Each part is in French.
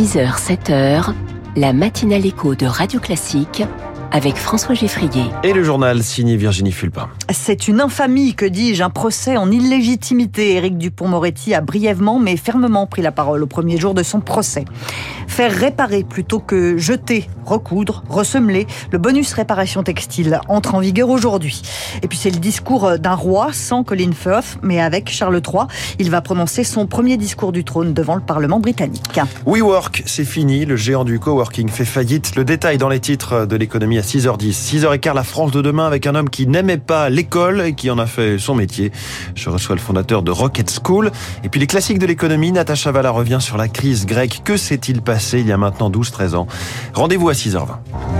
6h, 7h, la matinale écho de Radio Classique avec François Geffrier. Et le journal signé Virginie Fulpin. C'est une infamie, que dis-je, un procès en illégitimité. Éric Dupont-Moretti a brièvement mais fermement pris la parole au premier jour de son procès. Faire réparer plutôt que jeter, recoudre, ressemeler, le bonus réparation textile entre en vigueur aujourd'hui. Et puis c'est le discours d'un roi sans Colin Firth, mais avec Charles III. Il va prononcer son premier discours du trône devant le Parlement britannique. WeWork, c'est fini. Le géant du coworking fait faillite. Le détail dans les titres de l'économie à 6h10. 6h15, la France de demain avec un homme qui n'aimait pas l'école et qui en a fait son métier. Je reçois le fondateur de Rocket School. Et puis les classiques de l'économie, Natacha Valla revient sur la crise grecque. Que s'est-il passé il y a maintenant 12-13 ans? Rendez-vous à 6h20.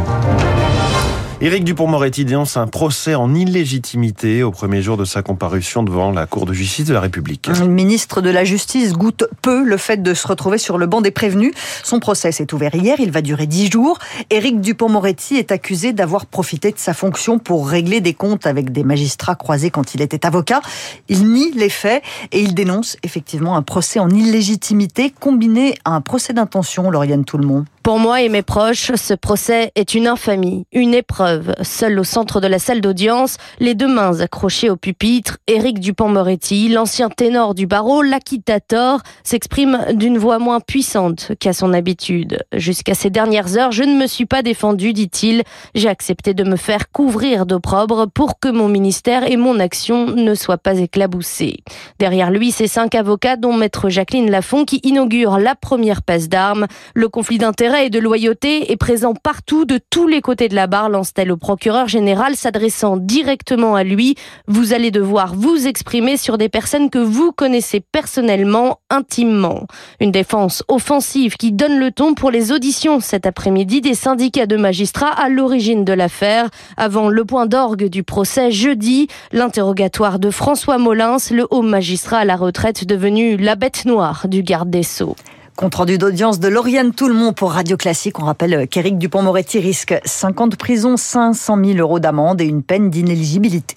Éric Dupont-Moretti dénonce un procès en illégitimité au premier jour de sa comparution devant la Cour de justice de la République. Le ministre de la Justice goûte peu le fait de se retrouver sur le banc des prévenus. Son procès s'est ouvert hier, il va durer dix jours. Éric Dupont-Moretti est accusé d'avoir profité de sa fonction pour régler des comptes avec des magistrats croisés quand il était avocat. Il nie les faits et il dénonce effectivement un procès en illégitimité combiné à un procès d'intention, Lauriane Tout-le-Monde. Pour moi et mes proches, ce procès est une infamie, une épreuve. Seul au centre de la salle d'audience, les deux mains accrochées au pupitre, Éric Dupont-Moretti, l'ancien ténor du barreau, l'acquittator, s'exprime d'une voix moins puissante qu'à son habitude. Jusqu'à ces dernières heures, je ne me suis pas défendu, dit-il. J'ai accepté de me faire couvrir d'opprobre pour que mon ministère et mon action ne soient pas éclaboussés. Derrière lui, ces cinq avocats, dont maître Jacqueline Lafont, qui inaugure la première passe d'armes. Le conflit d'intérêts et de loyauté est présent partout, de tous les côtés de la barre, au procureur général, s'adressant directement à lui. Vous allez devoir vous exprimer sur des personnes que vous connaissez personnellement, intimement. Une défense offensive qui donne le ton pour les auditions cet après-midi des syndicats de magistrats à l'origine de l'affaire. Avant le point d'orgue du procès jeudi, l'interrogatoire de François Molins, le haut magistrat à la retraite devenu la bête noire du garde des Sceaux. Compte rendu d'audience de Lauriane Tout-le-Monde pour Radio Classique. On rappelle qu'Éric Dupont-Moretti risque 50 ans de prison, 500 000 euros d'amende et une peine d'inéligibilité.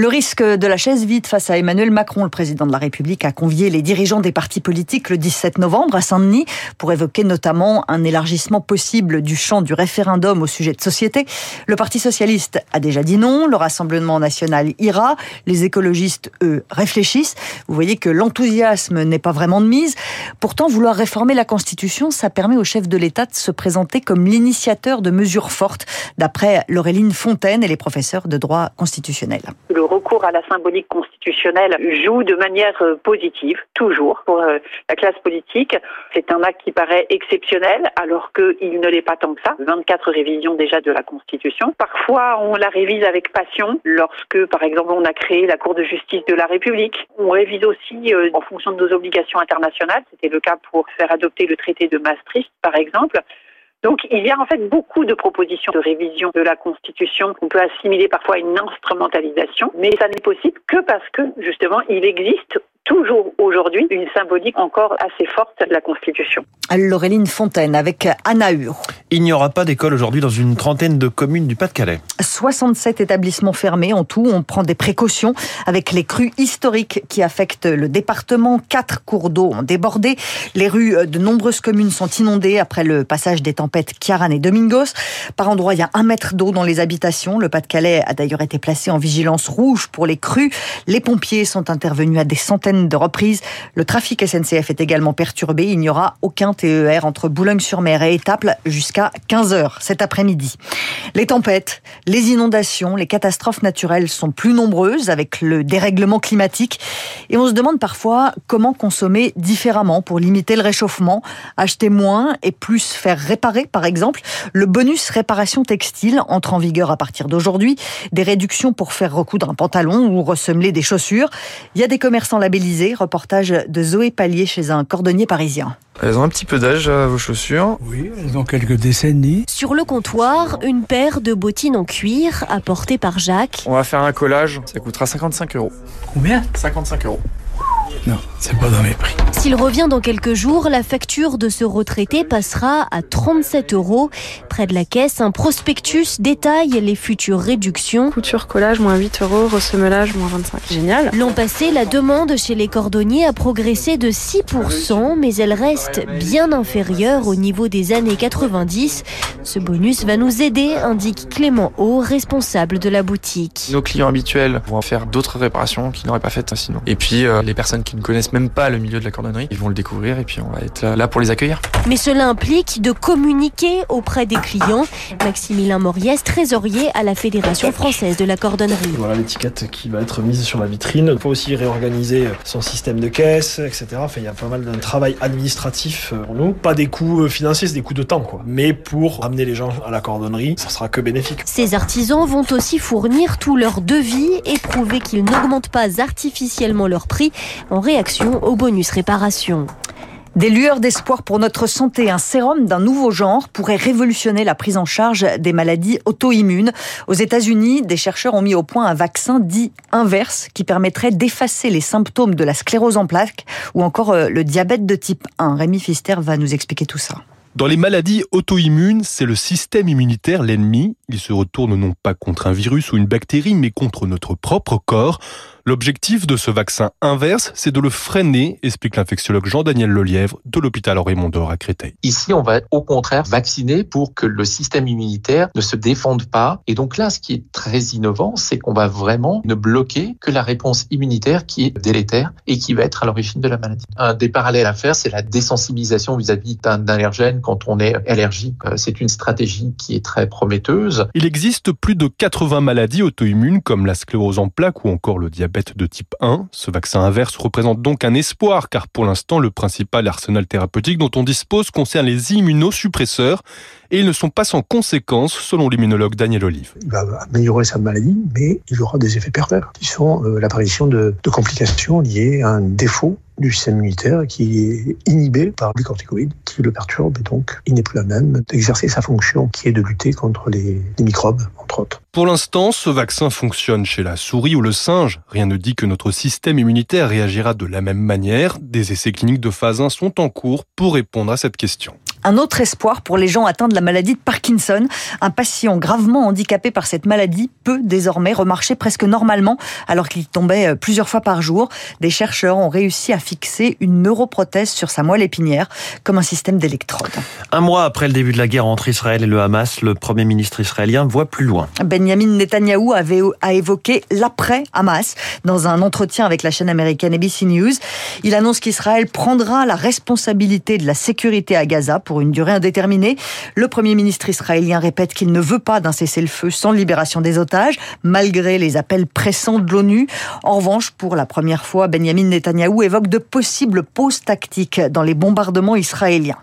Le risque de la chaise vide face à Emmanuel Macron, le président de la République, a convié les dirigeants des partis politiques le 17 novembre à Saint-Denis pour évoquer notamment un élargissement possible du champ du référendum au sujet de société. Le Parti socialiste a déjà dit non, le Rassemblement national ira, les écologistes, eux, réfléchissent. Vous voyez que l'enthousiasme n'est pas vraiment de mise. Pourtant, vouloir réformer la Constitution, ça permet au chef de l'État de se présenter comme l'initiateur de mesures fortes, d'après Laureline Fontaine et les professeurs de droit constitutionnel recours à la symbolique constitutionnelle joue de manière euh, positive, toujours, pour euh, la classe politique. C'est un acte qui paraît exceptionnel, alors qu'il ne l'est pas tant que ça. 24 révisions déjà de la Constitution. Parfois, on la révise avec passion, lorsque, par exemple, on a créé la Cour de justice de la République. On révise aussi euh, en fonction de nos obligations internationales. C'était le cas pour faire adopter le traité de Maastricht, par exemple. Donc il y a en fait beaucoup de propositions de révision de la Constitution qu'on peut assimiler parfois à une instrumentalisation, mais ça n'est possible que parce que justement il existe toujours aujourd'hui une symbolique encore assez forte de la Constitution. Laureline Fontaine avec Anna Hur. Il n'y aura pas d'école aujourd'hui dans une trentaine de communes du Pas-de-Calais. 67 établissements fermés en tout. On prend des précautions avec les crues historiques qui affectent le département. Quatre cours d'eau ont débordé. Les rues de nombreuses communes sont inondées après le passage des tempêtes Kiaran et Domingos. Par endroits, il y a un mètre d'eau dans les habitations. Le Pas-de-Calais a d'ailleurs été placé en vigilance rouge pour les crues. Les pompiers sont intervenus à des centaines de reprises. Le trafic SNCF est également perturbé. Il n'y aura aucun TER entre Boulogne-sur-Mer et Étaples jusqu'à 15h cet après-midi. Les tempêtes, les inondations, les catastrophes naturelles sont plus nombreuses avec le dérèglement climatique. Et on se demande parfois comment consommer différemment pour limiter le réchauffement, acheter moins et plus faire réparer, par exemple. Le bonus réparation textile entre en vigueur à partir d'aujourd'hui. Des réductions pour faire recoudre un pantalon ou ressemeler des chaussures. Il y a des commerçants labellisés Reportage de Zoé Pallier chez un cordonnier parisien. Elles ont un petit peu d'âge, vos chaussures Oui, elles ont quelques décennies. Sur le comptoir, une paire de bottines en cuir apportées par Jacques. On va faire un collage, ça coûtera 55 euros. Combien? 55 euros. Non, c'est pas dans mes prix. S'il revient dans quelques jours, la facture de ce retraité passera à 37 euros. Près de la caisse, un prospectus détaille les futures réductions. Couture, collage, moins 8 euros, ressemelage, moins 25. Génial. L'an passé, la demande chez les cordonniers a progressé de 6%, mais elle reste bien inférieure au niveau des années 90. Ce bonus va nous aider, indique Clément Haut, responsable de la boutique. Nos clients habituels vont faire d'autres réparations qu'ils n'auraient pas faites sinon. Et puis euh, les personnes qui ne connaissent même pas le milieu de la cordonnerie, ils vont le découvrir et puis on va être là, pour les accueillir. Mais cela implique de communiquer auprès des clients. Maximilien Moriès, trésorier à la Fédération française de la cordonnerie. Voilà l'étiquette qui va être mise sur la vitrine. Il faut aussi réorganiser son système de caisse, etc. Enfin, il y a pas mal d'un travail administratif pour nous. Pas des coûts euh, financiers, c'est des coûts de temps, quoi. Mais pour amener les gens à la cordonnerie, ça sera que bénéfique. Ces artisans vont aussi fournir tout leur devis et prouver qu'ils n'augmentent pas artificiellement leur prix en réaction au bonus réparation. Des lueurs d'espoir pour notre santé. Un sérum d'un nouveau genre pourrait révolutionner la prise en charge des maladies auto-immunes. Aux États-Unis, des chercheurs ont mis au point un vaccin dit inverse qui permettrait d'effacer les symptômes de la sclérose en plaques ou encore euh, le diabète de type 1. Rémi Fister va nous expliquer tout ça. Dans les maladies auto-immunes, c'est le système immunitaire l'ennemi. Il se retourne non pas contre un virus ou une bactérie, mais contre notre propre corps. L'objectif de ce vaccin inverse, c'est de le freiner, explique l'infectiologue Jean-Daniel Lelièvre de l'hôpital Raymond d'Or à Créteil. Ici, on va au contraire vacciner pour que le système immunitaire ne se défende pas. Et donc là, ce qui est très innovant, c'est qu'on va vraiment ne bloquer que la réponse immunitaire qui est délétère et qui va être à l'origine de la maladie. Un des parallèles à faire, c'est la désensibilisation vis-à-vis d'un allergène quand on est allergique. C'est une stratégie qui est très prometteuse. Il existe plus de 80 maladies auto-immunes comme la sclérose en plaques ou encore le diabète de type 1. Ce vaccin inverse représente donc un espoir car pour l'instant le principal arsenal thérapeutique dont on dispose concerne les immunosuppresseurs et ils ne sont pas sans conséquences selon l'immunologue Daniel Olive. Il va améliorer sa maladie mais il aura des effets pervers qui sont euh, l'apparition de, de complications liées à un défaut du système immunitaire qui est inhibé par les corticoïdes qui le perturbent et donc il n'est plus à même d'exercer sa fonction qui est de lutter contre les, les microbes entre autres. Pour l'instant, ce vaccin fonctionne chez la souris ou le singe. Rien ne dit que notre système immunitaire réagira de la même manière. Des essais cliniques de phase 1 sont en cours pour répondre à cette question. Un autre espoir pour les gens atteints de la maladie de Parkinson. Un patient gravement handicapé par cette maladie peut désormais remarcher presque normalement alors qu'il tombait plusieurs fois par jour. Des chercheurs ont réussi à fixer une neuroprothèse sur sa moelle épinière comme un système d'électrode. Un mois après le début de la guerre entre Israël et le Hamas, le premier ministre israélien voit plus loin. Benjamin Netanyahou avait, a évoqué l'après-Hamas dans un entretien avec la chaîne américaine ABC News. Il annonce qu'Israël prendra la responsabilité de la sécurité à Gaza pour une durée indéterminée. Le Premier ministre israélien répète qu'il ne veut pas d'un cessez-le-feu sans libération des otages, malgré les appels pressants de l'ONU. En revanche, pour la première fois, Benjamin Netanyahou évoque de possibles pauses tactiques dans les bombardements israéliens.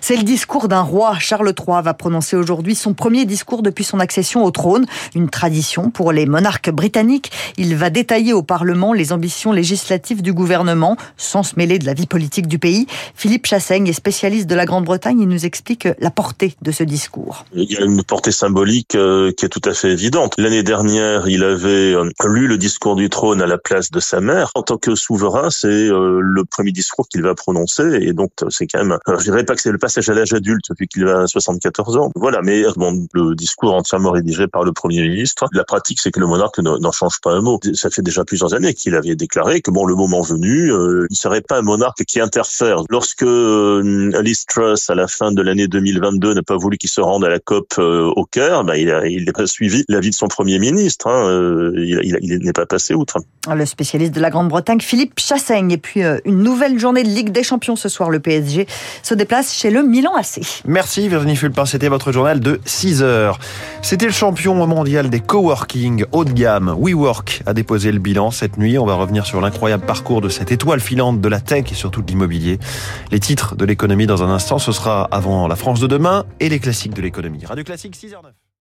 C'est le discours d'un roi. Charles III va prononcer aujourd'hui son premier discours depuis son accession au trône, une tradition pour les monarques britanniques. Il va détailler au Parlement les ambitions législatives du gouvernement, sans se mêler de la vie politique du pays. Philippe Chassaigne est spécialiste de la Grande-Bretagne. Il nous explique la portée de ce discours. Il y a une portée symbolique euh, qui est tout à fait évidente. L'année dernière, il avait euh, lu le discours du trône à la place de sa mère. En tant que souverain, c'est euh, le premier discours qu'il va prononcer, et donc c'est quand même, je dirais pas que c'est le passage à l'âge adulte depuis qu'il a 74 ans. Voilà, mais bon, le discours entièrement rédigé par le Premier ministre. La pratique, c'est que le monarque n'en change pas un mot. Ça fait déjà plusieurs années qu'il avait déclaré que bon, le moment venu, il ne serait pas un monarque qui interfère. Lorsque à la fin de l'année 2022, n'a pas voulu qu'il se rende à la COP euh, au Caire, bah, il n'a il pas suivi l'avis de son Premier ministre. Hein, euh, il, il, il n'est pas passé outre. Le spécialiste de la Grande-Bretagne, Philippe Chassaigne. Et puis, euh, une nouvelle journée de Ligue des Champions ce soir. Le PSG se déplace chez le Milan AC. Merci Virginie Fulpin, c'était votre journal de 6 heures. C'était le champion mondial des coworking haut de gamme. WeWork a déposé le bilan cette nuit. On va revenir sur l'incroyable parcours de cette étoile filante de la tech et surtout de l'immobilier. Les titres de l'économie dans un instant, ce sera avant la France de demain et les classiques de l'économie. Radio Classique 6h09.